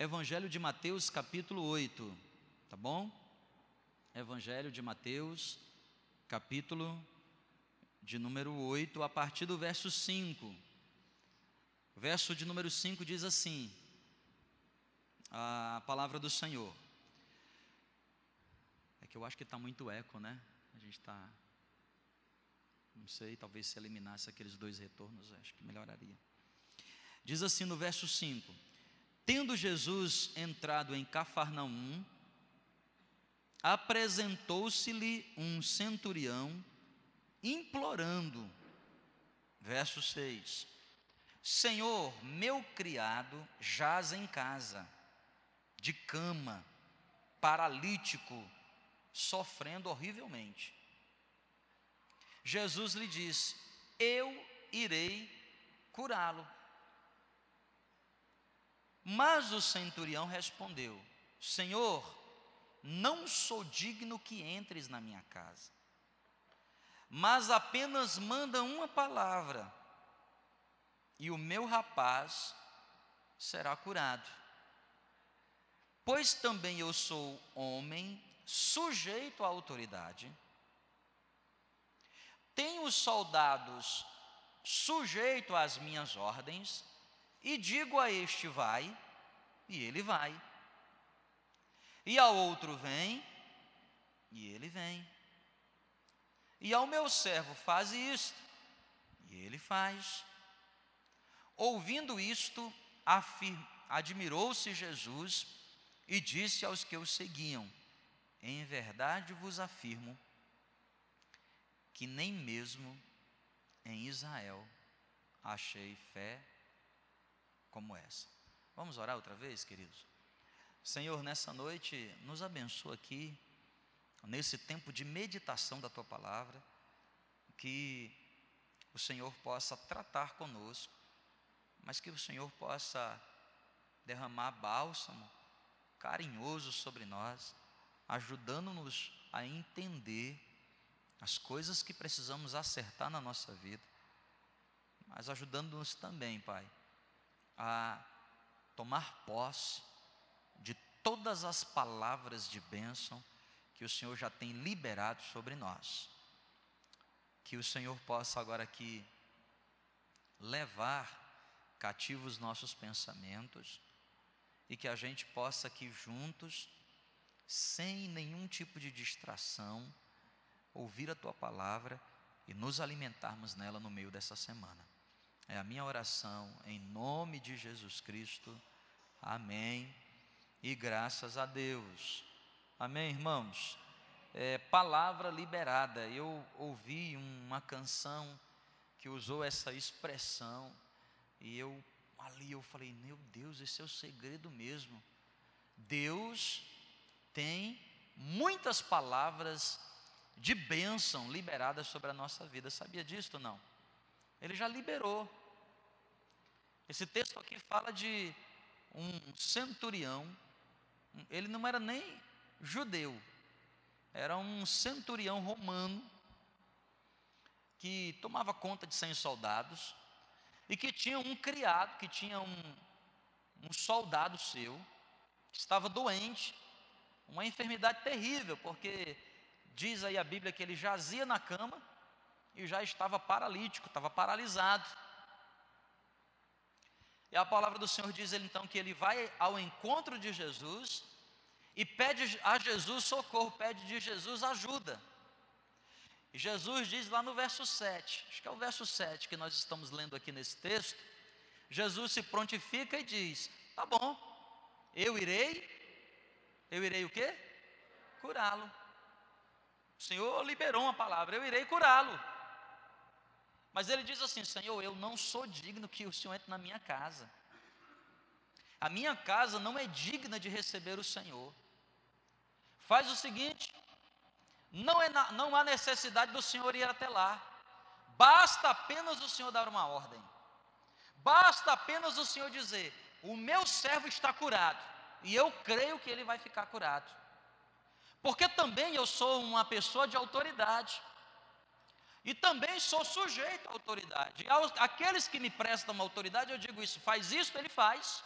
Evangelho de Mateus, capítulo 8, tá bom? Evangelho de Mateus, capítulo de número 8, a partir do verso 5. O verso de número 5 diz assim: a palavra do Senhor. É que eu acho que está muito eco, né? A gente está. Não sei, talvez se eliminasse aqueles dois retornos, acho que melhoraria. Diz assim no verso 5: Tendo Jesus entrado em Cafarnaum, apresentou-se-lhe um centurião, implorando, verso 6: Senhor, meu criado jaz em casa, de cama, paralítico, sofrendo horrivelmente. Jesus lhe disse: Eu irei curá-lo. Mas o centurião respondeu: Senhor, não sou digno que entres na minha casa, mas apenas manda uma palavra, e o meu rapaz será curado. Pois também eu sou homem, sujeito à autoridade, tenho soldados sujeito às minhas ordens, e digo a este vai, e ele vai. E ao outro vem, e ele vem. E ao meu servo faz isto, e ele faz. Ouvindo isto, admirou-se Jesus e disse aos que o seguiam: Em verdade vos afirmo que nem mesmo em Israel achei fé como essa. Vamos orar outra vez, queridos? Senhor, nessa noite, nos abençoa aqui, nesse tempo de meditação da tua palavra, que o Senhor possa tratar conosco, mas que o Senhor possa derramar bálsamo carinhoso sobre nós, ajudando-nos a entender as coisas que precisamos acertar na nossa vida, mas ajudando-nos também, Pai, a tomar posse de todas as palavras de bênção que o Senhor já tem liberado sobre nós. Que o Senhor possa agora aqui levar cativos nossos pensamentos e que a gente possa aqui juntos, sem nenhum tipo de distração, ouvir a tua palavra e nos alimentarmos nela no meio dessa semana. É a minha oração em nome de Jesus Cristo. Amém. E graças a Deus. Amém, irmãos. É, palavra liberada. Eu ouvi uma canção que usou essa expressão e eu ali eu falei, meu Deus, esse é o segredo mesmo. Deus tem muitas palavras de bênção liberadas sobre a nossa vida. Sabia disso ou não? Ele já liberou. Esse texto aqui fala de um centurião, ele não era nem judeu, era um centurião romano que tomava conta de 100 soldados e que tinha um criado, que tinha um, um soldado seu, que estava doente, uma enfermidade terrível, porque diz aí a Bíblia que ele jazia na cama e já estava paralítico, estava paralisado. E a palavra do Senhor diz ele então que ele vai ao encontro de Jesus e pede a Jesus socorro, pede de Jesus ajuda. E Jesus diz lá no verso 7, acho que é o verso 7 que nós estamos lendo aqui nesse texto. Jesus se prontifica e diz: Tá bom, eu irei, eu irei o quê? Curá-lo. O Senhor liberou uma palavra, eu irei curá-lo. Mas ele diz assim: Senhor, eu não sou digno que o Senhor entre na minha casa. A minha casa não é digna de receber o Senhor. Faz o seguinte: não, é na, não há necessidade do Senhor ir até lá. Basta apenas o Senhor dar uma ordem. Basta apenas o Senhor dizer: O meu servo está curado. E eu creio que ele vai ficar curado. Porque também eu sou uma pessoa de autoridade. E também sou sujeito à autoridade. Aos, aqueles que me prestam autoridade, eu digo isso, faz isso, ele faz.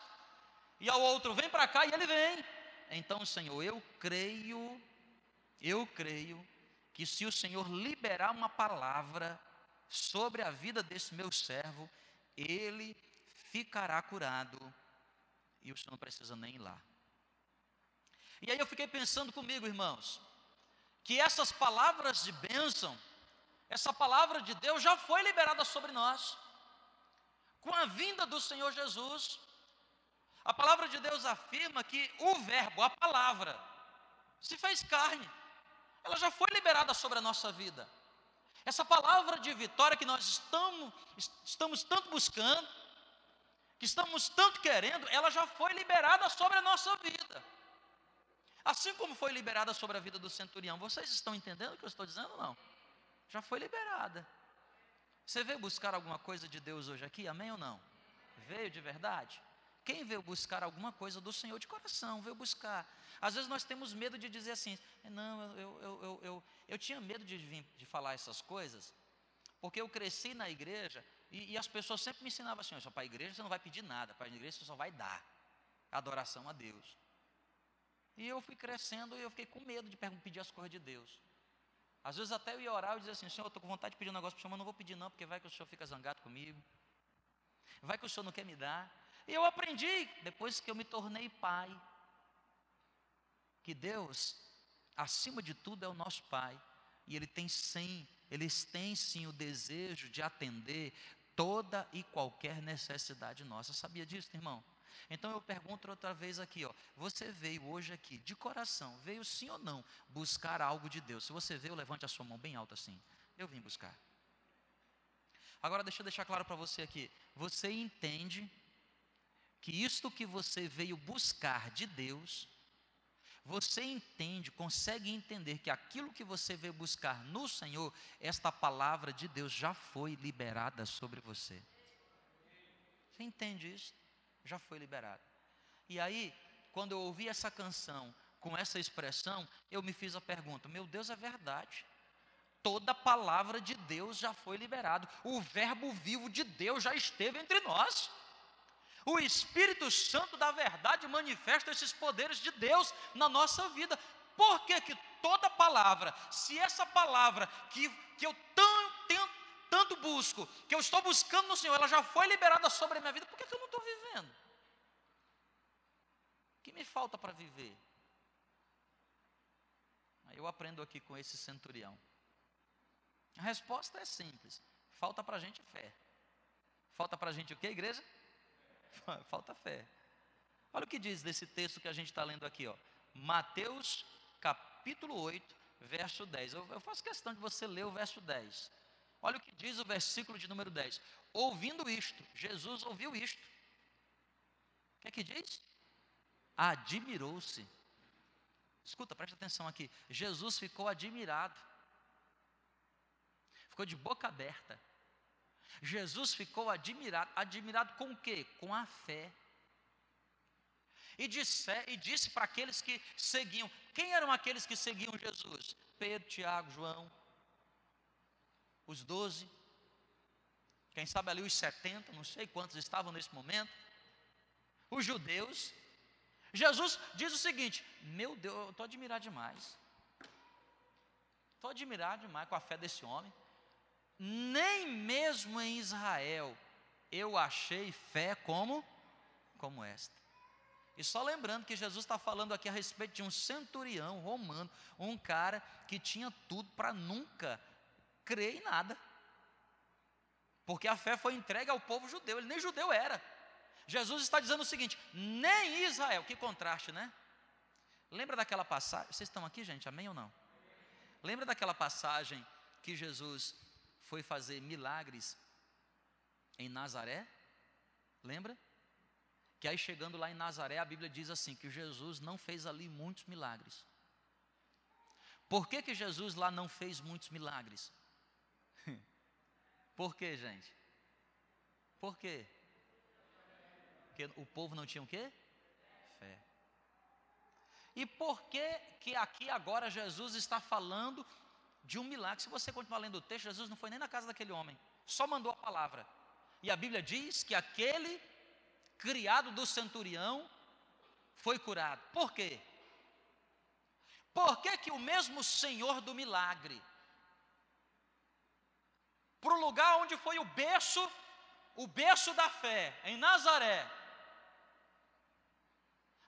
E ao outro, vem para cá, e ele vem. Então, Senhor, eu creio, eu creio que se o Senhor liberar uma palavra sobre a vida desse meu servo, ele ficará curado e o Senhor não precisa nem ir lá. E aí eu fiquei pensando comigo, irmãos, que essas palavras de bênção, essa palavra de Deus já foi liberada sobre nós, com a vinda do Senhor Jesus. A palavra de Deus afirma que o Verbo, a palavra, se fez carne, ela já foi liberada sobre a nossa vida. Essa palavra de vitória que nós estamos, estamos tanto buscando, que estamos tanto querendo, ela já foi liberada sobre a nossa vida. Assim como foi liberada sobre a vida do centurião. Vocês estão entendendo o que eu estou dizendo ou não? Já foi liberada. Você veio buscar alguma coisa de Deus hoje aqui? Amém ou não? Veio de verdade? Quem veio buscar alguma coisa do Senhor de coração, veio buscar. Às vezes nós temos medo de dizer assim, não, eu, eu, eu, eu, eu tinha medo de, vir, de falar essas coisas, porque eu cresci na igreja e, e as pessoas sempre me ensinavam assim: só para a igreja você não vai pedir nada, para a igreja você só vai dar adoração a Deus. E eu fui crescendo e eu fiquei com medo de pedir as coisas de Deus. Às vezes até eu ia orar e dizia assim: Senhor, eu estou com vontade de pedir um negócio para o Senhor, mas não vou pedir não, porque vai que o Senhor fica zangado comigo. Vai que o Senhor não quer me dar. E eu aprendi, depois que eu me tornei pai, que Deus, acima de tudo, é o nosso Pai. E Ele tem sim, eles têm sim o desejo de atender toda e qualquer necessidade nossa. Sabia disso, irmão? Então eu pergunto outra vez aqui, ó, você veio hoje aqui de coração, veio sim ou não buscar algo de Deus? Se você veio, levante a sua mão bem alta assim. Eu vim buscar. Agora deixa eu deixar claro para você aqui. Você entende que isto que você veio buscar de Deus, você entende, consegue entender que aquilo que você veio buscar no Senhor, esta palavra de Deus já foi liberada sobre você. Você entende isso? Já foi liberada. E aí, quando eu ouvi essa canção com essa expressão, eu me fiz a pergunta: meu Deus, é verdade. Toda palavra de Deus já foi liberado. O verbo vivo de Deus já esteve entre nós. O Espírito Santo da verdade manifesta esses poderes de Deus na nossa vida. Por que, que toda palavra, se essa palavra que, que eu tanto, tanto busco, que eu estou buscando no Senhor, ela já foi liberada sobre a minha vida, por que, que eu não vivendo? O que me falta para viver? Eu aprendo aqui com esse centurião. A resposta é simples: falta para a gente fé. Falta para a gente o que, igreja? Falta fé. Olha o que diz desse texto que a gente está lendo aqui, ó. Mateus capítulo 8, verso 10. Eu, eu faço questão de você ler o verso 10. Olha o que diz o versículo de número 10. Ouvindo isto, Jesus ouviu isto. Que é que diz? Admirou-se. Escuta, preste atenção aqui. Jesus ficou admirado. Ficou de boca aberta. Jesus ficou admirado. Admirado com o quê? Com a fé. E disse, e disse para aqueles que seguiam: quem eram aqueles que seguiam Jesus? Pedro, Tiago, João, os doze, quem sabe ali os setenta, não sei quantos estavam nesse momento, os judeus. Jesus diz o seguinte: Meu Deus, eu estou admirado demais, estou admirado demais com a fé desse homem nem mesmo em Israel eu achei fé como como esta. E só lembrando que Jesus está falando aqui a respeito de um centurião romano, um cara que tinha tudo para nunca crer em nada. Porque a fé foi entregue ao povo judeu, ele nem judeu era. Jesus está dizendo o seguinte: nem Israel, que contraste, né? Lembra daquela passagem? Vocês estão aqui, gente? Amém ou não? Lembra daquela passagem que Jesus foi fazer milagres em Nazaré, lembra? Que aí chegando lá em Nazaré, a Bíblia diz assim: que Jesus não fez ali muitos milagres. Por que, que Jesus lá não fez muitos milagres? Por quê, gente? Por quê? Porque o povo não tinha o quê? Fé. E por que que aqui agora Jesus está falando de um milagre. Se você continuar lendo o texto, Jesus não foi nem na casa daquele homem, só mandou a palavra. E a Bíblia diz que aquele criado do centurião foi curado. Por quê? Por que, que o mesmo Senhor do milagre, para o lugar onde foi o berço, o berço da fé, em Nazaré,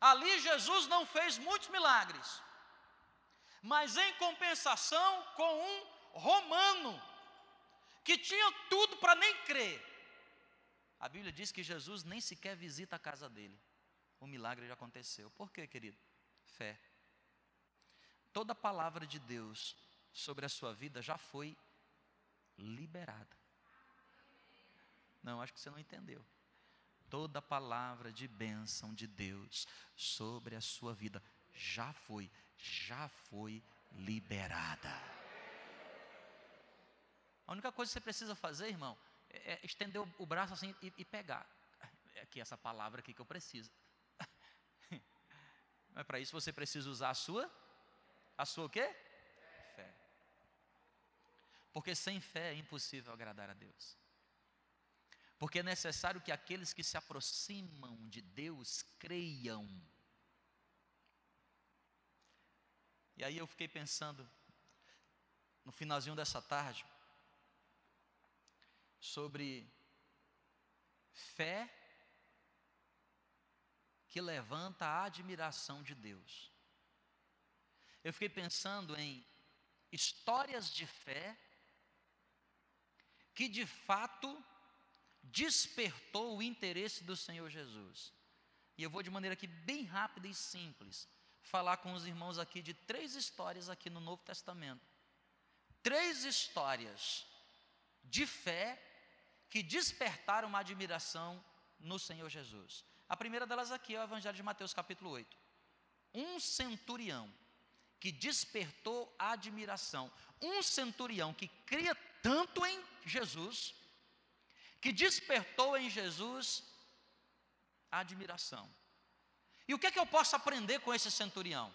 ali Jesus não fez muitos milagres, mas em compensação com um romano, que tinha tudo para nem crer. A Bíblia diz que Jesus nem sequer visita a casa dele. O milagre já aconteceu. Por quê, querido? Fé. Toda palavra de Deus sobre a sua vida já foi liberada. Não, acho que você não entendeu. Toda palavra de bênção de Deus sobre a sua vida já foi, já foi liberada. A única coisa que você precisa fazer, irmão, é, é estender o, braço assim e, e pegar. É aqui essa palavra aqui que eu preciso. Mas para isso você precisa usar a sua, a sua o quê? Fé. Porque sem fé é impossível agradar a Deus. Porque é necessário que aqueles que se aproximam de Deus creiam. E aí eu fiquei pensando, no finalzinho dessa tarde, sobre fé que levanta a admiração de Deus. Eu fiquei pensando em histórias de fé que de fato despertou o interesse do Senhor Jesus. E eu vou de maneira aqui bem rápida e simples falar com os irmãos aqui de três histórias aqui no Novo Testamento. Três histórias de fé que despertaram uma admiração no Senhor Jesus. A primeira delas aqui é o Evangelho de Mateus, capítulo 8. Um centurião que despertou a admiração. Um centurião que cria tanto em Jesus, que despertou em Jesus a admiração. E o que é que eu posso aprender com esse centurião?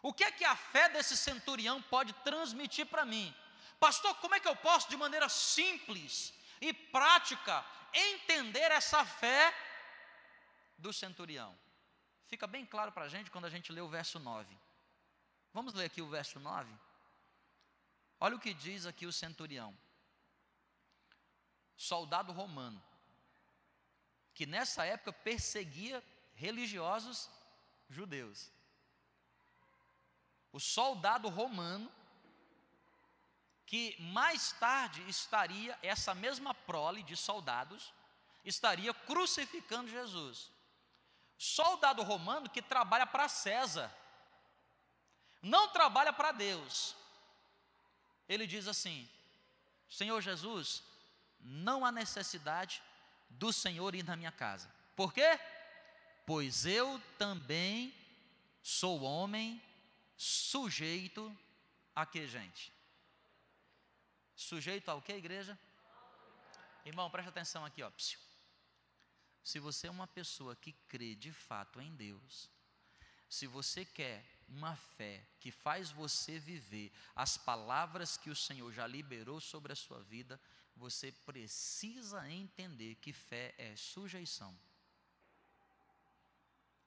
O que é que a fé desse centurião pode transmitir para mim? Pastor, como é que eu posso, de maneira simples, e prática entender essa fé do centurião. Fica bem claro para a gente quando a gente lê o verso 9. Vamos ler aqui o verso 9? Olha o que diz aqui o centurião. Soldado romano, que nessa época perseguia religiosos judeus. O soldado romano que mais tarde estaria, essa mesma prole de soldados, estaria crucificando Jesus. Soldado romano que trabalha para César, não trabalha para Deus. Ele diz assim: Senhor Jesus, não há necessidade do Senhor ir na minha casa. Por quê? Pois eu também sou homem sujeito a que, gente? Sujeito ao que, igreja? Irmão, preste atenção aqui, ó. Se você é uma pessoa que crê de fato em Deus, se você quer uma fé que faz você viver as palavras que o Senhor já liberou sobre a sua vida, você precisa entender que fé é sujeição.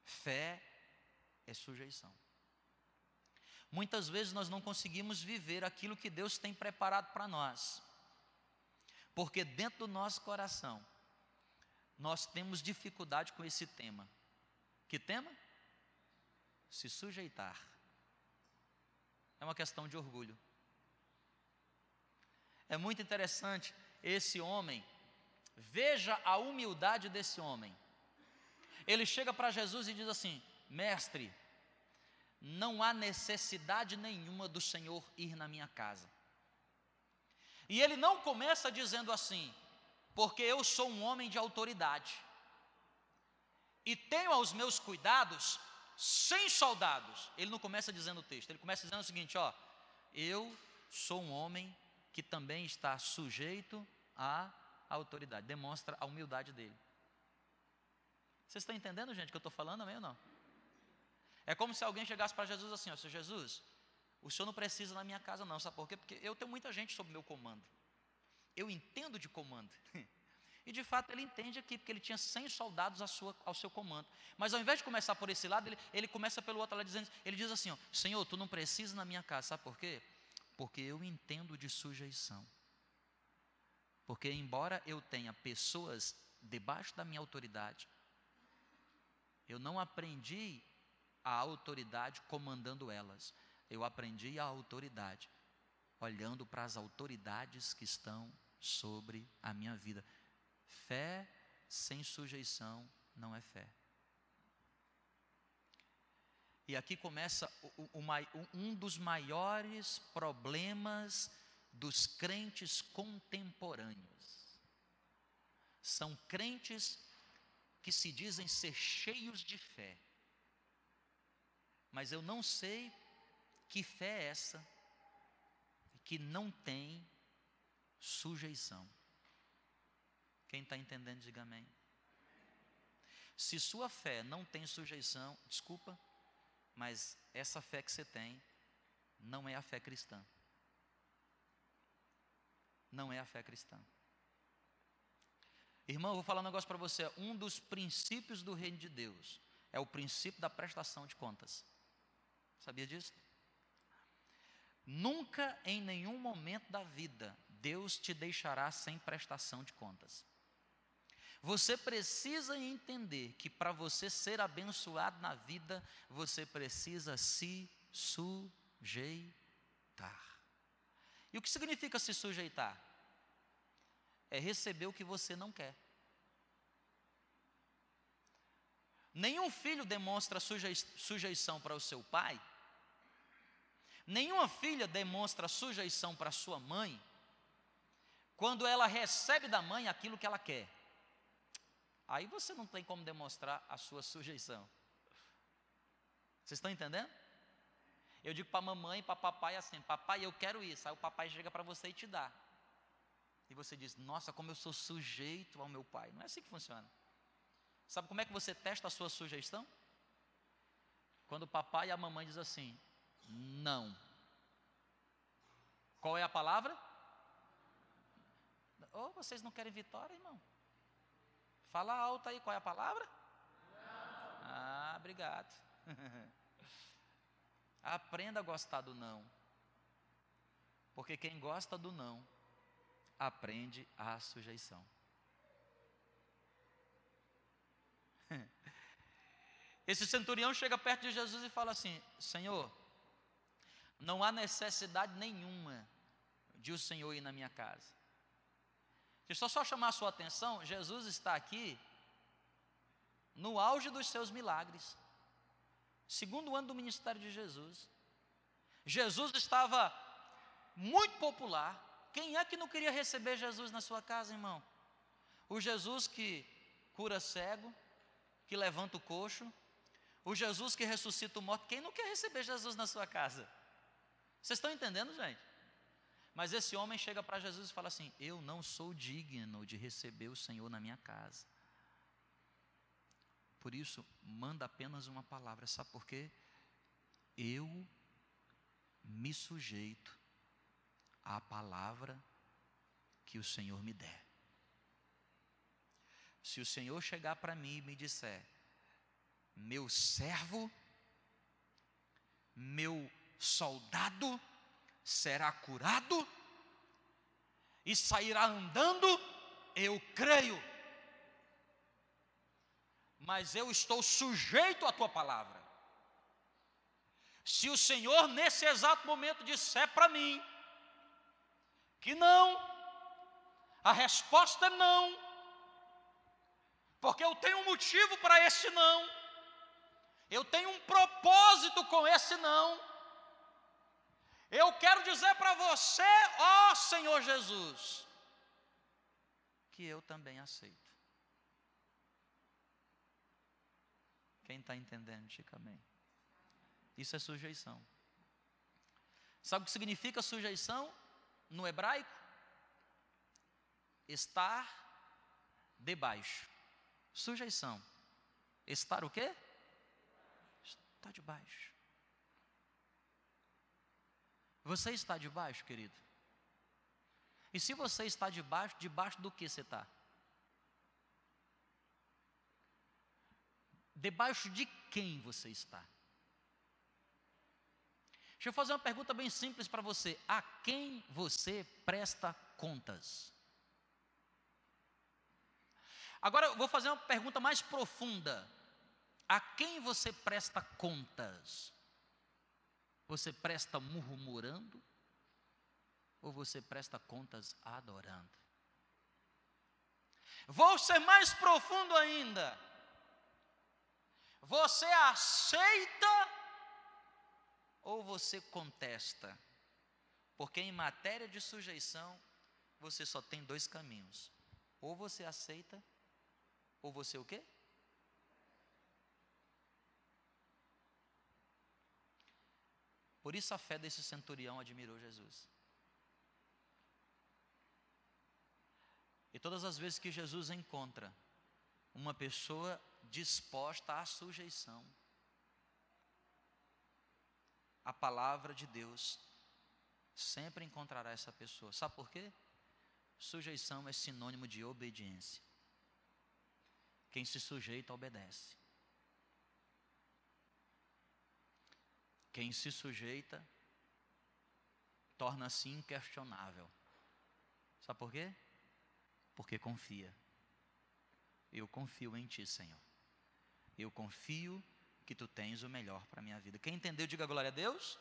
Fé é sujeição. Muitas vezes nós não conseguimos viver aquilo que Deus tem preparado para nós, porque dentro do nosso coração nós temos dificuldade com esse tema. Que tema? Se sujeitar. É uma questão de orgulho. É muito interessante esse homem, veja a humildade desse homem. Ele chega para Jesus e diz assim: Mestre, não há necessidade nenhuma do Senhor ir na minha casa. E ele não começa dizendo assim, porque eu sou um homem de autoridade e tenho aos meus cuidados sem soldados. Ele não começa dizendo o texto, ele começa dizendo o seguinte: ó, eu sou um homem que também está sujeito à autoridade. Demonstra a humildade dele. Vocês estão entendendo, gente, o que eu estou falando, ou não? É como se alguém chegasse para Jesus assim: ó, Senhor Jesus, o senhor não precisa na minha casa, não, sabe por quê? Porque eu tenho muita gente sob meu comando. Eu entendo de comando. E de fato ele entende aqui, porque ele tinha 100 soldados sua, ao seu comando. Mas ao invés de começar por esse lado, ele, ele começa pelo outro lado, dizendo, ele diz assim: ó, Senhor, tu não precisas na minha casa, sabe por quê? Porque eu entendo de sujeição. Porque, embora eu tenha pessoas debaixo da minha autoridade, eu não aprendi a autoridade comandando elas, eu aprendi a autoridade olhando para as autoridades que estão sobre a minha vida. Fé sem sujeição não é fé. E aqui começa um dos maiores problemas dos crentes contemporâneos. São crentes que se dizem ser cheios de fé, mas eu não sei que fé é essa que não tem sujeição. Quem está entendendo, diga amém. Se sua fé não tem sujeição, desculpa, mas essa fé que você tem não é a fé cristã. Não é a fé cristã. Irmão, eu vou falar um negócio para você. Um dos princípios do reino de Deus é o princípio da prestação de contas. Sabia disso? Nunca em nenhum momento da vida Deus te deixará sem prestação de contas. Você precisa entender que para você ser abençoado na vida, você precisa se sujeitar. E o que significa se sujeitar? É receber o que você não quer. Nenhum filho demonstra sujeição para o seu pai, nenhuma filha demonstra sujeição para sua mãe, quando ela recebe da mãe aquilo que ela quer. Aí você não tem como demonstrar a sua sujeição. Vocês estão entendendo? Eu digo para mamãe e para papai assim: Papai, eu quero isso. Aí o papai chega para você e te dá. E você diz: Nossa, como eu sou sujeito ao meu pai. Não é assim que funciona. Sabe como é que você testa a sua sujeição? Quando o papai e a mamãe diz assim: Não. Qual é a palavra? Ou oh, vocês não querem vitória, irmão? Fala alto aí, qual é a palavra? Não. Ah, obrigado. Aprenda a gostar do não. Porque quem gosta do não, aprende a sujeição. Esse centurião chega perto de Jesus e fala assim: Senhor, não há necessidade nenhuma de o Senhor ir na minha casa. Deixa eu só chamar a sua atenção: Jesus está aqui no auge dos seus milagres, segundo ano do ministério de Jesus. Jesus estava muito popular. Quem é que não queria receber Jesus na sua casa, irmão? O Jesus que cura cego, que levanta o coxo, o Jesus que ressuscita o morto. Quem não quer receber Jesus na sua casa? Vocês estão entendendo, gente? Mas esse homem chega para Jesus e fala assim: Eu não sou digno de receber o Senhor na minha casa. Por isso, manda apenas uma palavra, sabe por quê? Eu me sujeito à palavra que o Senhor me der. Se o Senhor chegar para mim e me disser, meu servo, meu soldado, será curado e sairá andando, eu creio. Mas eu estou sujeito à tua palavra. Se o Senhor nesse exato momento disser para mim que não, a resposta é não, porque eu tenho um motivo para esse não, eu tenho um propósito com esse não, eu quero dizer para você, ó Senhor Jesus, que eu também aceito. Quem está entendendo, diga amém. Isso é sujeição. Sabe o que significa sujeição no hebraico? Estar debaixo. Sujeição. Estar o quê? Está debaixo. Você está debaixo, querido? E se você está debaixo, debaixo do que você está? Debaixo de quem você está? Deixa eu fazer uma pergunta bem simples para você: a quem você presta contas? Agora eu vou fazer uma pergunta mais profunda: a quem você presta contas? Você presta murmurando? Ou você presta contas adorando? Vou ser mais profundo ainda. Você aceita ou você contesta? Porque em matéria de sujeição, você só tem dois caminhos. Ou você aceita, ou você o quê? Por isso a fé desse centurião admirou Jesus. E todas as vezes que Jesus encontra uma pessoa disposta à sujeição, a palavra de Deus sempre encontrará essa pessoa. Sabe por quê? Sujeição é sinônimo de obediência. Quem se sujeita, obedece. Quem se sujeita, torna-se inquestionável. Sabe por quê? Porque confia. Eu confio em Ti, Senhor. Eu confio que tu tens o melhor para a minha vida. Quem entendeu, diga glória a Deus.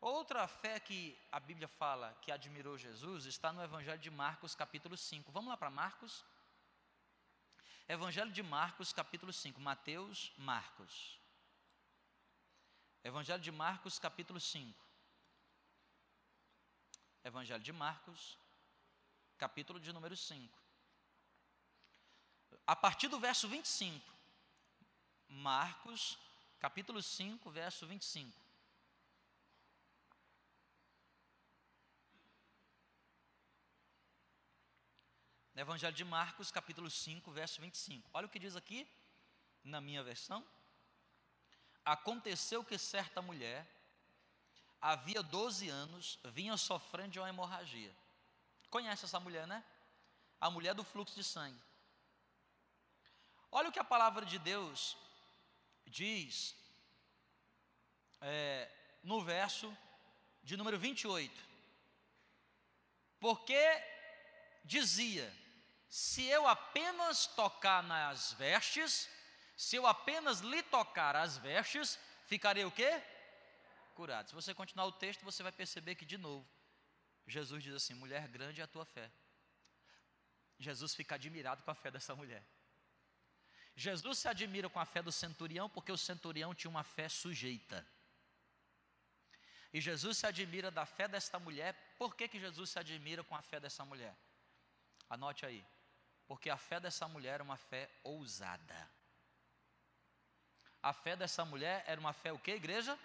Outra fé que a Bíblia fala que admirou Jesus está no Evangelho de Marcos, capítulo 5. Vamos lá para Marcos. Evangelho de Marcos, capítulo 5. Mateus, Marcos. Evangelho de Marcos, capítulo 5. Evangelho de Marcos, capítulo de número 5. A partir do verso 25. Marcos, capítulo 5, verso 25. No Evangelho de Marcos, capítulo 5, verso 25. Olha o que diz aqui, na minha versão. Aconteceu que certa mulher, havia 12 anos, vinha sofrendo de uma hemorragia. Conhece essa mulher, né? A mulher do fluxo de sangue. Olha o que a palavra de Deus diz é, no verso de número 28. Porque dizia: se eu apenas tocar nas vestes, se eu apenas lhe tocar as vestes, ficarei o quê? Curado. Se você continuar o texto, você vai perceber que de novo Jesus diz assim: mulher grande é a tua fé. Jesus fica admirado com a fé dessa mulher. Jesus se admira com a fé do centurião porque o centurião tinha uma fé sujeita. E Jesus se admira da fé desta mulher. Por que, que Jesus se admira com a fé dessa mulher? Anote aí. Porque a fé dessa mulher era uma fé ousada. A fé dessa mulher era uma fé o que, igreja?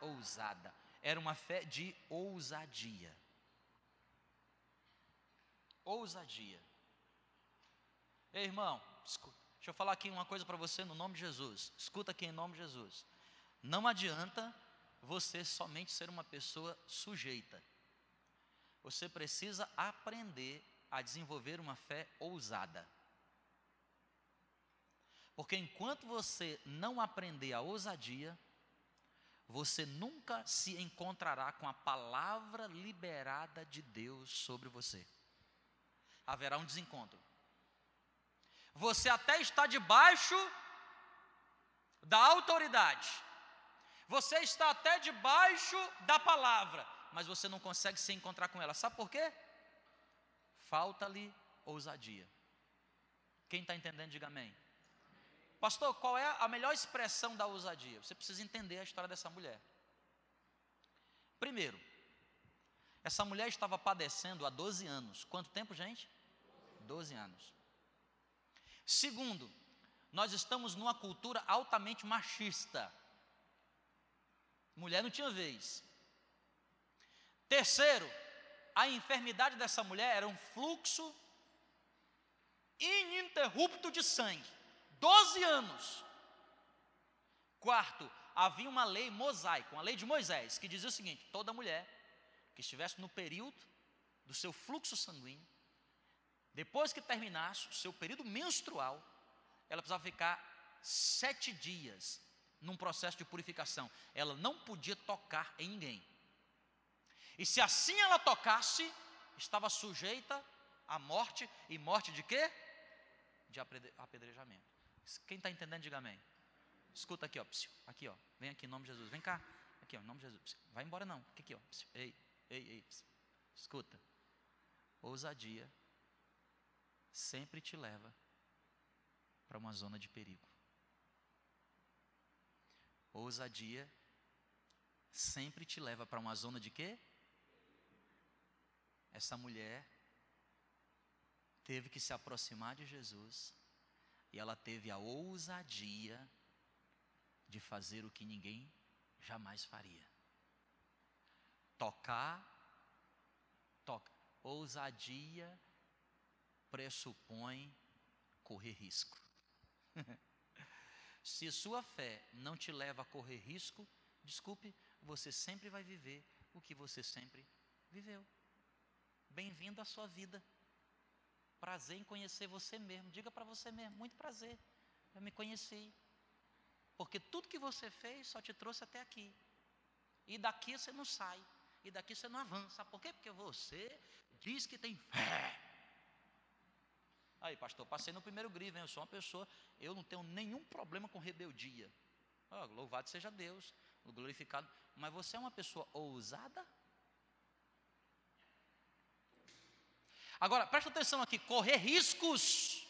Ousada. Era uma fé de ousadia. Ousadia. Ei, irmão, escuta. Deixa eu falar aqui uma coisa para você no nome de Jesus. Escuta aqui em nome de Jesus. Não adianta você somente ser uma pessoa sujeita. Você precisa aprender a desenvolver uma fé ousada. Porque enquanto você não aprender a ousadia, você nunca se encontrará com a palavra liberada de Deus sobre você. Haverá um desencontro. Você até está debaixo da autoridade. Você está até debaixo da palavra, mas você não consegue se encontrar com ela. Sabe por quê? Falta-lhe ousadia. Quem está entendendo, diga amém. Pastor, qual é a melhor expressão da ousadia? Você precisa entender a história dessa mulher. Primeiro, essa mulher estava padecendo há 12 anos. Quanto tempo, gente? 12 anos. Segundo, nós estamos numa cultura altamente machista. Mulher não tinha vez. Terceiro, a enfermidade dessa mulher era um fluxo ininterrupto de sangue. Doze anos. Quarto, havia uma lei mosaica, uma lei de Moisés, que dizia o seguinte: toda mulher que estivesse no período do seu fluxo sanguíneo depois que terminasse o seu período menstrual, ela precisava ficar sete dias num processo de purificação. Ela não podia tocar em ninguém. E se assim ela tocasse, estava sujeita à morte, e morte de quê? De apedrejamento. Quem está entendendo, diga amém. Escuta aqui, ó. Aqui, ó. Vem aqui em nome de Jesus. Vem cá. Aqui, ó, em nome de Jesus. Vai embora não. Aqui, aqui ó. Ei, ei, ei. Escuta. Ousadia sempre te leva para uma zona de perigo. Ousadia sempre te leva para uma zona de quê? Essa mulher teve que se aproximar de Jesus e ela teve a ousadia de fazer o que ninguém jamais faria. Tocar, toca. Ousadia pressupõe correr risco. Se sua fé não te leva a correr risco, desculpe, você sempre vai viver o que você sempre viveu. Bem-vindo à sua vida. Prazer em conhecer você mesmo. Diga para você mesmo, muito prazer. Eu me conheci. Porque tudo que você fez só te trouxe até aqui. E daqui você não sai. E daqui você não avança. Por quê? Porque você diz que tem fé. Aí, pastor, passei no primeiro grivo, hein? eu sou uma pessoa, eu não tenho nenhum problema com rebeldia. Oh, louvado seja Deus, glorificado. Mas você é uma pessoa ousada? Agora, presta atenção aqui: correr riscos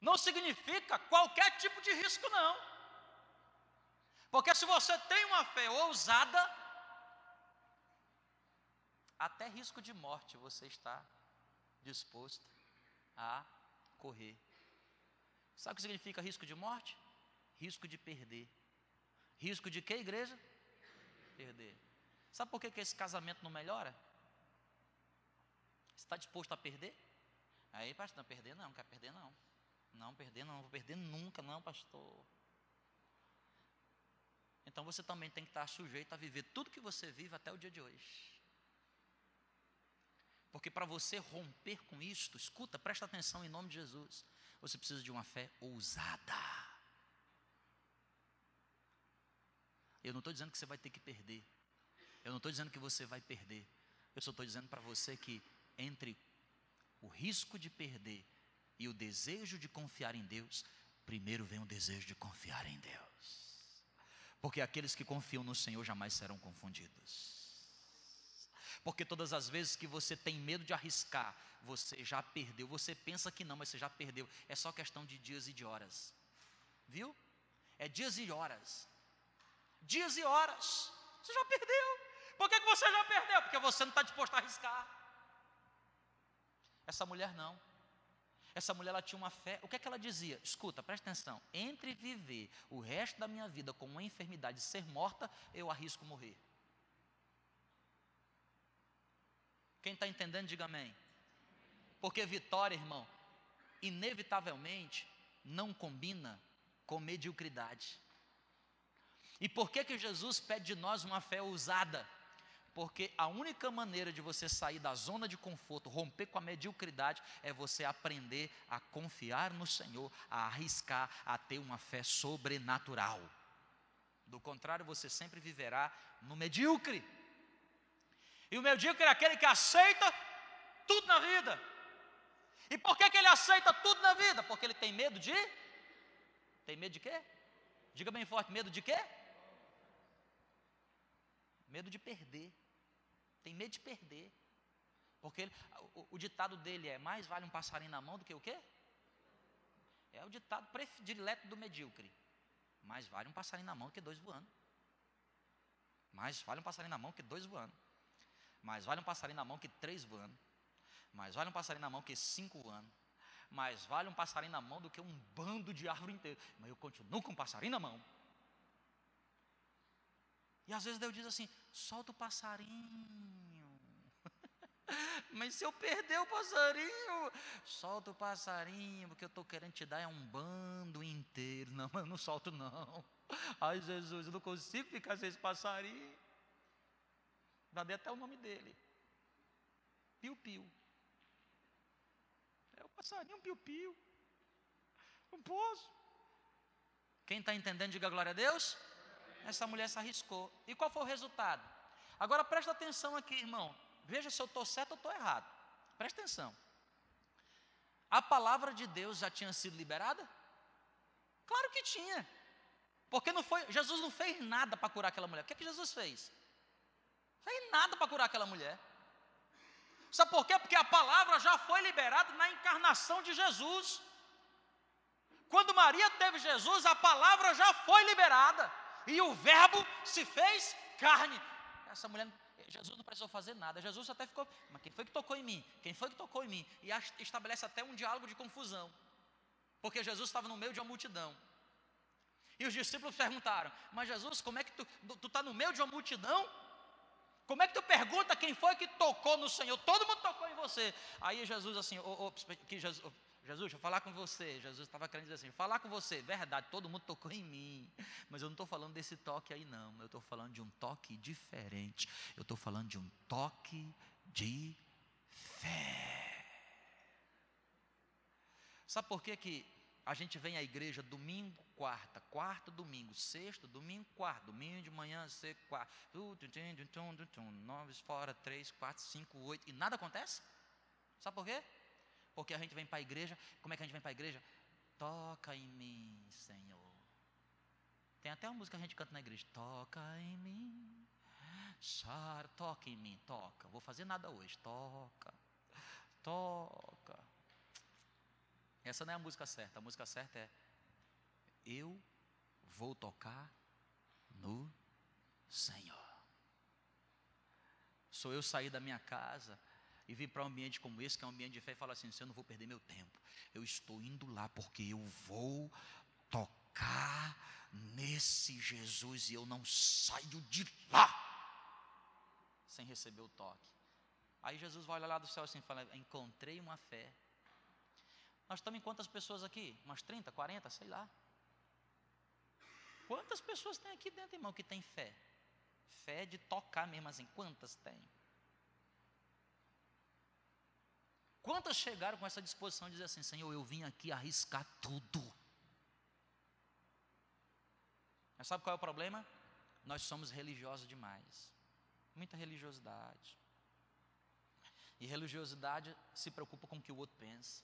não significa qualquer tipo de risco, não. Porque se você tem uma fé ousada, até risco de morte você está disposto a correr. Sabe o que significa risco de morte? Risco de perder. Risco de quê, igreja? Perder. Sabe por que, que esse casamento não melhora? Você está disposto a perder? Aí, pastor, não perder não, não quer perder não. Não, perder não, não vou perder nunca, não, pastor. Então você também tem que estar sujeito a viver tudo que você vive até o dia de hoje. Porque para você romper com isto, escuta, presta atenção em nome de Jesus. Você precisa de uma fé ousada. Eu não estou dizendo que você vai ter que perder. Eu não estou dizendo que você vai perder. Eu só estou dizendo para você que entre o risco de perder e o desejo de confiar em Deus, primeiro vem o desejo de confiar em Deus. Porque aqueles que confiam no Senhor jamais serão confundidos. Porque todas as vezes que você tem medo de arriscar, você já perdeu. Você pensa que não, mas você já perdeu. É só questão de dias e de horas. Viu? É dias e horas. Dias e horas. Você já perdeu. Por que, que você já perdeu? Porque você não está disposto a arriscar. Essa mulher não. Essa mulher ela tinha uma fé. O que é que ela dizia? Escuta, presta atenção. Entre viver o resto da minha vida com uma enfermidade e ser morta, eu arrisco morrer. Quem está entendendo, diga amém. Porque vitória, irmão, inevitavelmente não combina com mediocridade. E por que, que Jesus pede de nós uma fé ousada? Porque a única maneira de você sair da zona de conforto, romper com a mediocridade, é você aprender a confiar no Senhor, a arriscar, a ter uma fé sobrenatural. Do contrário, você sempre viverá no medíocre. E o medíocre é aquele que aceita tudo na vida. E por que, que ele aceita tudo na vida? Porque ele tem medo de. Tem medo de quê? Diga bem forte: medo de quê? Medo de perder. Tem medo de perder. Porque ele, o, o, ditado dele é: mais vale um passarinho na mão do que o quê? É o ditado predileto do medíocre. Mais vale um passarinho na mão do que dois voando. Mais vale um passarinho na mão que dois voando. Mais vale um passarinho na mão que três voando. Mais vale um passarinho na mão que cinco voando. Mais vale um passarinho na mão do que um bando de árvore inteiro. Mas eu continuo com um passarinho na mão. E às vezes Deus diz assim: solta o passarinho. Mas se eu perder o passarinho, solta o passarinho, porque eu estou querendo te dar é um bando inteiro. Não, eu não solto, não. Ai, Jesus, eu não consigo ficar sem esse passarinho. Já dei até o nome dele. Piu Piu. É o passarinho, piu-piu. Um poço. Quem está entendendo, diga glória a Deus. Essa mulher se arriscou. E qual foi o resultado? Agora presta atenção aqui, irmão. Veja se eu estou certo ou estou errado. Presta atenção. A palavra de Deus já tinha sido liberada? Claro que tinha. Porque não foi, Jesus não fez nada para curar aquela mulher. O que, é que Jesus fez? Fez nada para curar aquela mulher. Sabe por quê? Porque a palavra já foi liberada na encarnação de Jesus. Quando Maria teve Jesus, a palavra já foi liberada. E o verbo se fez carne. Essa mulher, Jesus não precisou fazer nada. Jesus até ficou, mas quem foi que tocou em mim? Quem foi que tocou em mim? E estabelece até um diálogo de confusão. Porque Jesus estava no meio de uma multidão. E os discípulos perguntaram: Mas Jesus, como é que tu está no meio de uma multidão? Como é que tu pergunta quem foi que tocou no Senhor? Todo mundo tocou em você. Aí Jesus assim, oh, oh, que Jesus, oh, Jesus, deixa eu falar com você. Jesus estava querendo dizer assim, falar com você, verdade, todo mundo tocou em mim. Mas eu não estou falando desse toque aí, não. Eu estou falando de um toque diferente. Eu estou falando de um toque de fé. Sabe por que, que a gente vem à igreja domingo, quarta, quarta, domingo, sexto, domingo, quarto, domingo de manhã, sexta, quarta, nove fora, três, quatro, cinco, oito, e nada acontece? Sabe por quê? Porque a gente vem para a igreja, como é que a gente vem para a igreja? Toca em mim, Senhor. Tem até uma música que a gente canta na igreja, toca em mim, Char, toca em mim, toca. Vou fazer nada hoje, toca, toca. Essa não é a música certa, a música certa é eu vou tocar no Senhor. Sou eu sair da minha casa e vir para um ambiente como esse, que é um ambiente de fé, e falar assim: eu não vou perder meu tempo. Eu estou indo lá porque eu vou tocar nesse Jesus e eu não saio de lá sem receber o toque. Aí Jesus vai olhar lá do céu assim e fala: Encontrei uma fé. Nós estamos em quantas pessoas aqui? Umas 30, 40, sei lá. Quantas pessoas tem aqui dentro, irmão, que tem fé? Fé de tocar mesmo assim, quantas tem? Quantas chegaram com essa disposição de dizer assim, Senhor, eu vim aqui arriscar tudo. Mas sabe qual é o problema? Nós somos religiosos demais. Muita religiosidade. E religiosidade se preocupa com o que o outro pensa.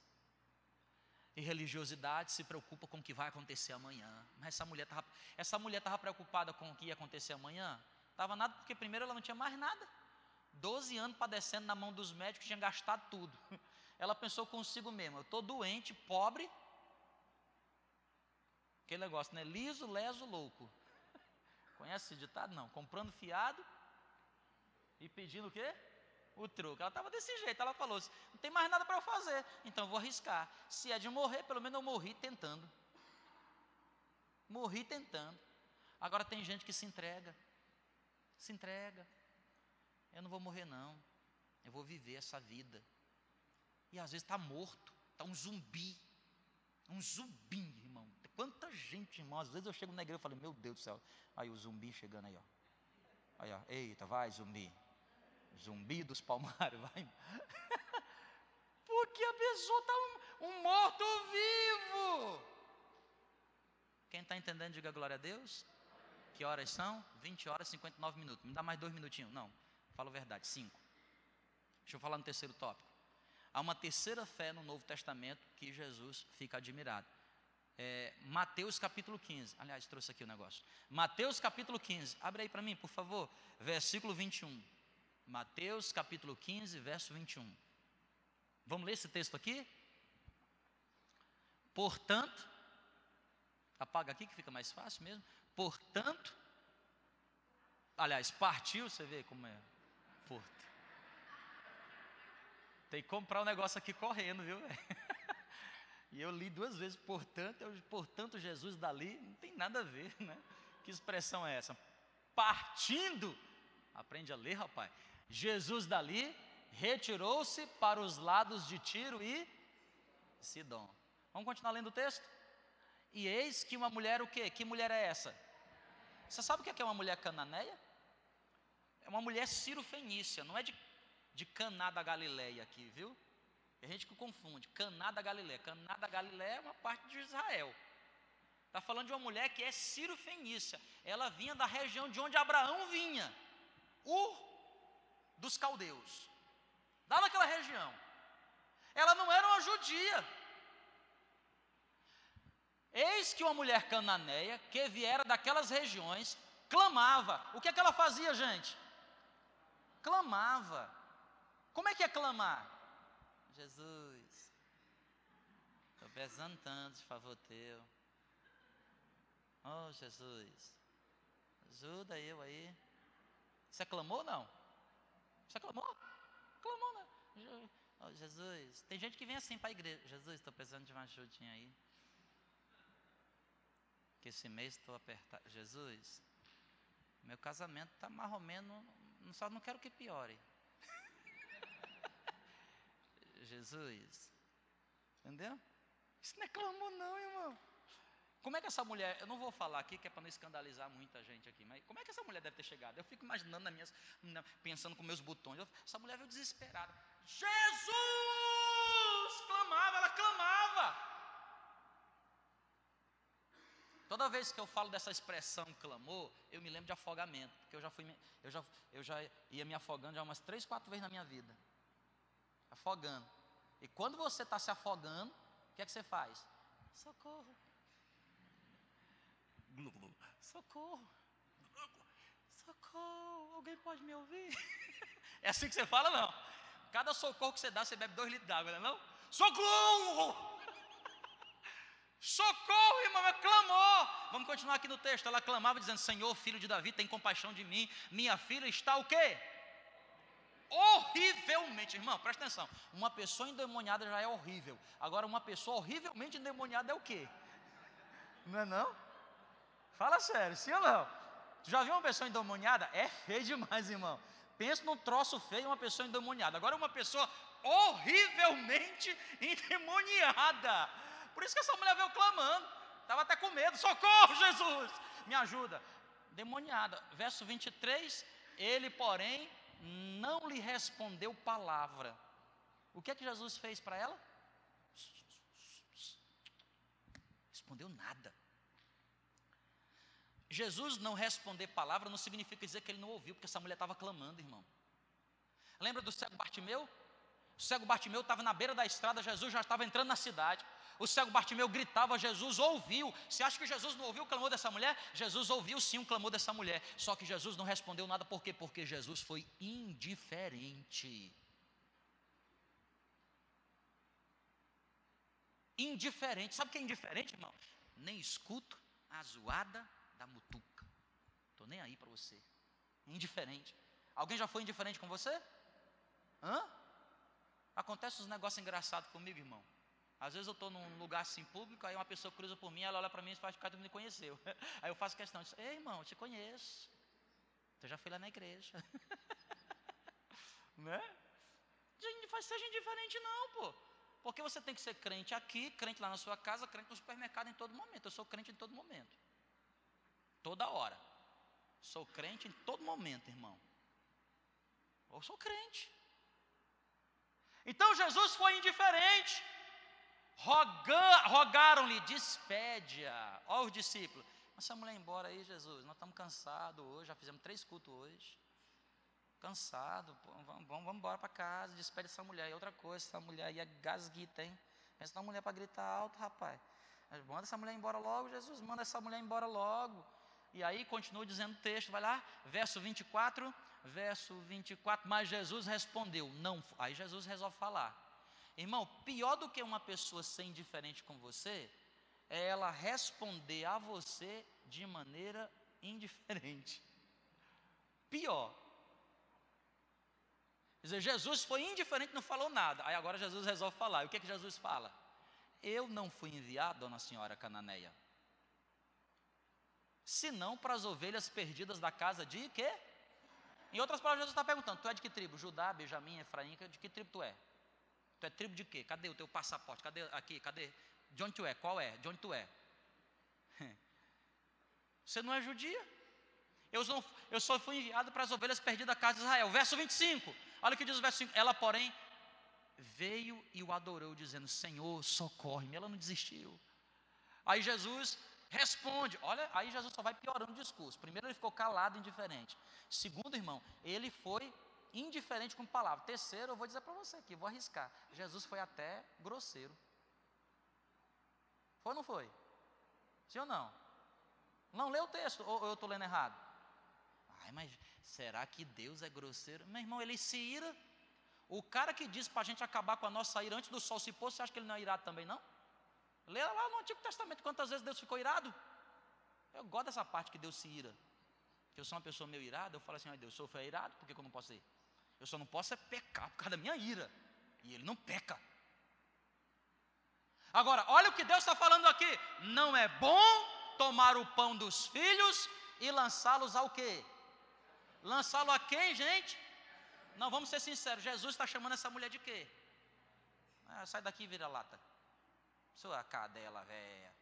E religiosidade se preocupa com o que vai acontecer amanhã. Mas essa mulher estava essa mulher estava preocupada com o que ia acontecer amanhã? Estava nada, porque primeiro ela não tinha mais nada. Doze anos padecendo na mão dos médicos, tinha gastado tudo. Ela pensou consigo mesma, eu estou doente, pobre. Aquele negócio, né? Liso, leso, louco. Conhece esse ditado? Não. Comprando fiado e pedindo o quê? o truque. Ela estava desse jeito, ela falou assim: não tem mais nada para eu fazer, então eu vou arriscar. Se é de morrer, pelo menos eu morri tentando. Morri tentando. Agora tem gente que se entrega, se entrega. Eu não vou morrer, não. Eu vou viver essa vida. E às vezes está morto, está um zumbi. Um zumbi, irmão. Quanta gente, irmão. Às vezes eu chego na igreja e falo, meu Deus do céu. Aí o zumbi chegando aí, ó. Aí, ó. Eita, vai, zumbi zumbi dos palmares, vai. Porque a pessoa está um, um morto-vivo. Quem está entendendo, diga glória a Deus. Que horas são? 20 horas e 59 minutos. Me dá mais dois minutinhos. Não, falo a verdade, cinco. Deixa eu falar no terceiro tópico. Há uma terceira fé no Novo Testamento que Jesus fica admirado. É, Mateus capítulo 15. Aliás, trouxe aqui o negócio. Mateus capítulo 15. Abre aí para mim, por favor. Versículo 21. Mateus capítulo 15, verso 21. Vamos ler esse texto aqui? Portanto, apaga aqui que fica mais fácil mesmo. Portanto, aliás, partiu, você vê como é. Porto. Tem que comprar um negócio aqui correndo, viu? E eu li duas vezes, portanto, eu, portanto, Jesus dali, não tem nada a ver, né? Que expressão é essa? Partindo, aprende a ler, rapaz. Jesus dali retirou-se para os lados de Tiro e Sidom. Vamos continuar lendo o texto? E eis que uma mulher, o quê? Que mulher é essa? Você sabe o que é, é uma mulher cananeia? É uma mulher Ciro Fenícia, não é de, de Caná da Galileia aqui, viu? A gente que confunde. Caná da Galiléia. Caná da Galiléia é uma parte de Israel. Está falando de uma mulher que é Ciro Fenícia. Ela vinha da região de onde Abraão vinha. Ur dos caldeus. Lá naquela região. Ela não era uma judia. Eis que uma mulher cananeia, que viera daquelas regiões, clamava. O que é que ela fazia, gente? Clamava. Como é que é clamar? Jesus, estou pesando tanto de favor teu. Oh, Jesus, ajuda eu aí. Você clamou ou não? Você clamou? Clamou, né? Oh, Jesus, tem gente que vem assim para a igreja. Jesus, estou precisando de uma ajudinha aí. Que esse mês estou apertado. Jesus, meu casamento está mais ou menos. Só não quero que piore. Jesus. Entendeu? Isso não é clamor, não, irmão. Como é que essa mulher, eu não vou falar aqui que é para não escandalizar muita gente aqui, mas como é que essa mulher deve ter chegado? Eu fico imaginando nas minhas, pensando com meus botões. Eu, essa mulher veio desesperada. Jesus! Clamava, ela clamava. Toda vez que eu falo dessa expressão clamor, eu me lembro de afogamento, porque eu já fui, eu já, eu já ia me afogando já umas três, quatro vezes na minha vida. Afogando. E quando você está se afogando, o que é que você faz? Socorro. Socorro. Socorro. Alguém pode me ouvir? É assim que você fala, não? Cada socorro que você dá, você bebe dois litros d'água, não é não? Socorro! Socorro, irmão, ela clamou. Vamos continuar aqui no texto. Ela clamava dizendo: Senhor, filho de Davi, tem compaixão de mim. Minha filha está o quê? horrivelmente, irmão, presta atenção. Uma pessoa endemoniada já é horrível. Agora, uma pessoa horrivelmente endemoniada é o quê? Não é não? Fala sério, sim ou não? Tu já viu uma pessoa endemoniada? É feio demais, irmão. Pensa num troço feio, uma pessoa endemoniada. Agora, uma pessoa horrivelmente endemoniada. Por isso que essa mulher veio clamando. Estava até com medo. Socorro, Jesus! Me ajuda. Demoniada. Verso 23. Ele, porém, não lhe respondeu palavra. O que é que Jesus fez para ela? Respondeu nada. Jesus não responder palavra não significa dizer que ele não ouviu, porque essa mulher estava clamando, irmão. Lembra do cego Bartimeu? O cego Bartimeu estava na beira da estrada, Jesus já estava entrando na cidade. O cego Bartimeu gritava, Jesus ouviu. Você acha que Jesus não ouviu o clamor dessa mulher? Jesus ouviu sim o clamor dessa mulher. Só que Jesus não respondeu nada, por quê? Porque Jesus foi indiferente. Indiferente. Sabe o que é indiferente, irmão? Nem escuto a zoada da mutuca. Estou nem aí para você. Indiferente. Alguém já foi indiferente com você? Hã? Acontece uns negócios engraçados comigo, irmão. Às vezes eu estou num lugar assim público, aí uma pessoa cruza por mim, ela olha para mim e faz cara que me conheceu. Aí eu faço questão de ei irmão, eu te conheço. Eu já fui lá na igreja. né? Faz seja indiferente não, pô. Porque você tem que ser crente aqui, crente lá na sua casa, crente no supermercado em todo momento. Eu sou crente em todo momento. Toda hora. Sou crente em todo momento, irmão. Eu sou crente. Então Jesus foi indiferente rogaram-lhe, despede-a. Olha os discípulos. Essa mulher embora aí, Jesus, nós estamos cansados hoje, já fizemos três cultos hoje. Cansado, vamos, vamos, vamos embora para casa, despede essa mulher. E outra coisa, essa mulher aí é gasguita, hein? Pensa mulher para gritar alto, rapaz. Manda essa mulher embora logo, Jesus, manda essa mulher embora logo. E aí continua dizendo o texto, vai lá, verso 24, verso 24, mas Jesus respondeu, não, aí Jesus resolve falar. Irmão, pior do que uma pessoa ser indiferente com você, é ela responder a você de maneira indiferente. Pior. Quer dizer, Jesus foi indiferente, não falou nada. Aí agora Jesus resolve falar. E o que, é que Jesus fala? Eu não fui enviado, dona senhora Cananeia, senão para as ovelhas perdidas da casa de quê? Em outras palavras, Jesus está perguntando: tu é de que tribo? Judá, Benjamim, Efraim, de que tribo tu é? Tu é tribo de quê? Cadê o teu passaporte? Cadê aqui? Cadê? De onde tu é? Qual é? De onde tu é? Você não é judia. Eu, sou, eu só fui enviado para as ovelhas perdidas da casa de Israel. Verso 25. Olha o que diz o verso 5. Ela, porém, veio e o adorou, dizendo: Senhor, socorre-me. Ela não desistiu. Aí Jesus responde. Olha, aí Jesus só vai piorando o discurso. Primeiro, ele ficou calado, indiferente. Segundo, irmão, ele foi indiferente com palavra. Terceiro, eu vou dizer para você aqui, vou arriscar. Jesus foi até grosseiro. Foi ou não foi? Sim ou não? Não, lê o texto, ou eu estou lendo errado? Ai, mas será que Deus é grosseiro? Meu irmão, ele se ira. O cara que disse para a gente acabar com a nossa ira antes do sol se pôr, você acha que ele não é irado também, não? Lê lá no Antigo Testamento quantas vezes Deus ficou irado. Eu gosto dessa parte que Deus se ira. Que eu sou uma pessoa meio irada, eu falo assim, ai Deus, sou irado, por que, que eu não posso ser? Eu só não posso é pecar por causa da minha ira. E ele não peca. Agora, olha o que Deus está falando aqui. Não é bom tomar o pão dos filhos e lançá-los ao quê? Lançá-lo a quem, gente? Não, vamos ser sinceros. Jesus está chamando essa mulher de quê? Ah, sai daqui, vira lata. Sua cadela velha.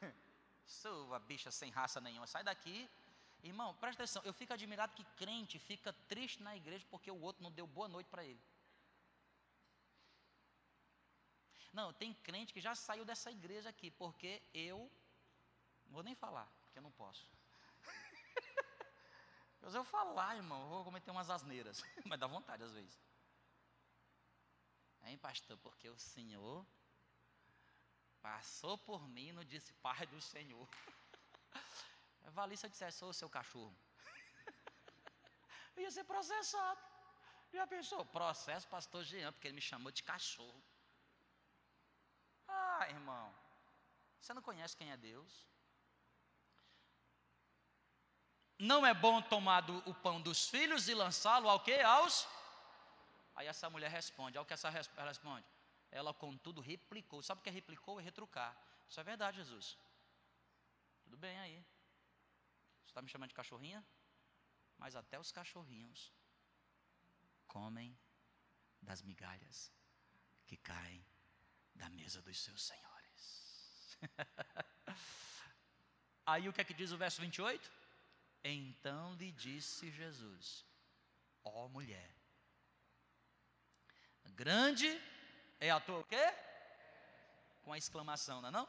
Sua bicha sem raça nenhuma. Sai daqui. Irmão, presta atenção. Eu fico admirado que crente fica triste na igreja porque o outro não deu boa noite para ele. Não, tem crente que já saiu dessa igreja aqui, porque eu, não vou nem falar, porque eu não posso. Se eu falar, irmão, eu vou cometer umas asneiras, mas dá vontade às vezes. Hein, pastor, porque o Senhor passou por mim e não disse Pai do Senhor. Vali se eu dissesse, seu cachorro. Eu ia ser processado. Já pensou? Processo pastor Jean, porque ele me chamou de cachorro. Ah, irmão, você não conhece quem é Deus? Não é bom tomar o pão dos filhos e lançá-lo ao que? Aos. Aí essa mulher responde. Ao que essa ela responde? Ela, contudo, replicou. Sabe o que é replicou? É retrucar. Isso é verdade, Jesus. Tudo bem aí. Está me chamando de cachorrinha? Mas até os cachorrinhos comem das migalhas que caem da mesa dos seus senhores. Aí o que é que diz o verso 28? Então lhe disse Jesus: Ó oh, mulher, grande é a tua o quê? Com a exclamação, não é não?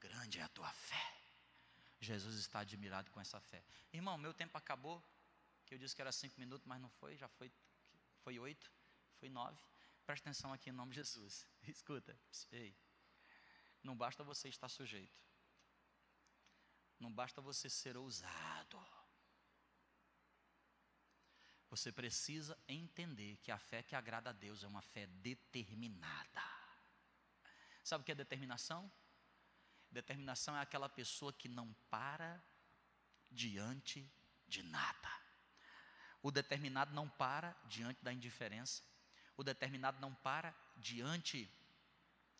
Grande é a tua fé. Jesus está admirado com essa fé. Irmão, meu tempo acabou, que eu disse que era cinco minutos, mas não foi, já foi, foi oito, foi nove. Presta atenção aqui em nome de Jesus. Escuta, ei, não basta você estar sujeito, não basta você ser ousado. Você precisa entender que a fé que agrada a Deus é uma fé determinada. Sabe o que é determinação? Determinação é aquela pessoa que não para diante de nada. O determinado não para diante da indiferença. O determinado não para diante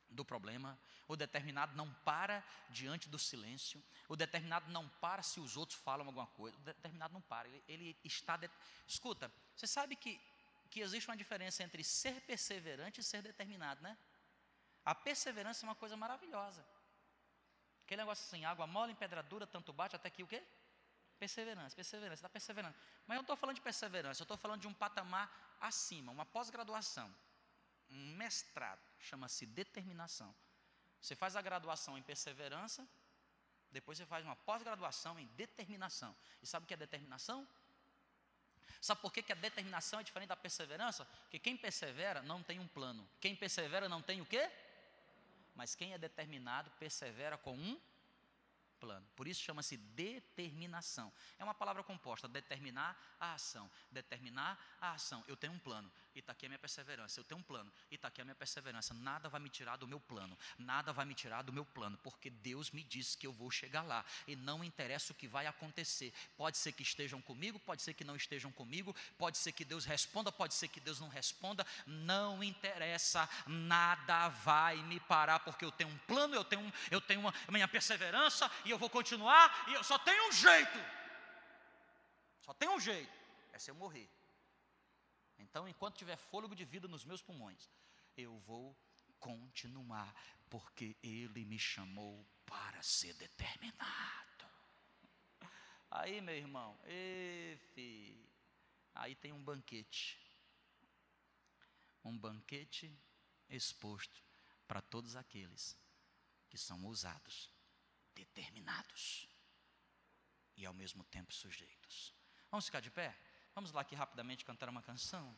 do problema, o determinado não para diante do silêncio, o determinado não para se os outros falam alguma coisa, o determinado não para, ele, ele está. De... Escuta, você sabe que, que existe uma diferença entre ser perseverante e ser determinado, né? A perseverança é uma coisa maravilhosa. Aquele negócio assim, água mole em pedra dura, tanto bate até que o quê? Perseverança, perseverança, está perseverando. Mas eu não estou falando de perseverança, eu estou falando de um patamar acima, uma pós-graduação, um mestrado, chama-se determinação. Você faz a graduação em perseverança, depois você faz uma pós-graduação em determinação. E sabe o que é determinação? Sabe por que, que a determinação é diferente da perseverança? Porque quem persevera não tem um plano. Quem persevera não tem o quê? Mas quem é determinado persevera com um plano. Por isso chama-se determinação. É uma palavra composta: determinar a ação. Determinar a ação. Eu tenho um plano e está aqui a minha perseverança. Eu tenho um plano e está aqui a minha perseverança. Nada vai me tirar do meu plano. Nada vai me tirar do meu plano, porque Deus me disse que eu vou chegar lá. E não interessa o que vai acontecer. Pode ser que estejam comigo, pode ser que não estejam comigo, pode ser que Deus responda, pode ser que Deus não responda. Não interessa, nada vai me parar, porque eu tenho um plano, eu tenho, eu tenho uma minha perseverança e eu vou continuar. E eu só tenho um jeito. Só tem um jeito. É se eu morrer. Então, enquanto tiver fôlego de vida nos meus pulmões, eu vou continuar, porque Ele me chamou para ser determinado. Aí, meu irmão, efe, aí tem um banquete. um banquete exposto para todos aqueles que são ousados, determinados e ao mesmo tempo sujeitos. Vamos ficar de pé? Vamos lá aqui rapidamente cantar uma canção.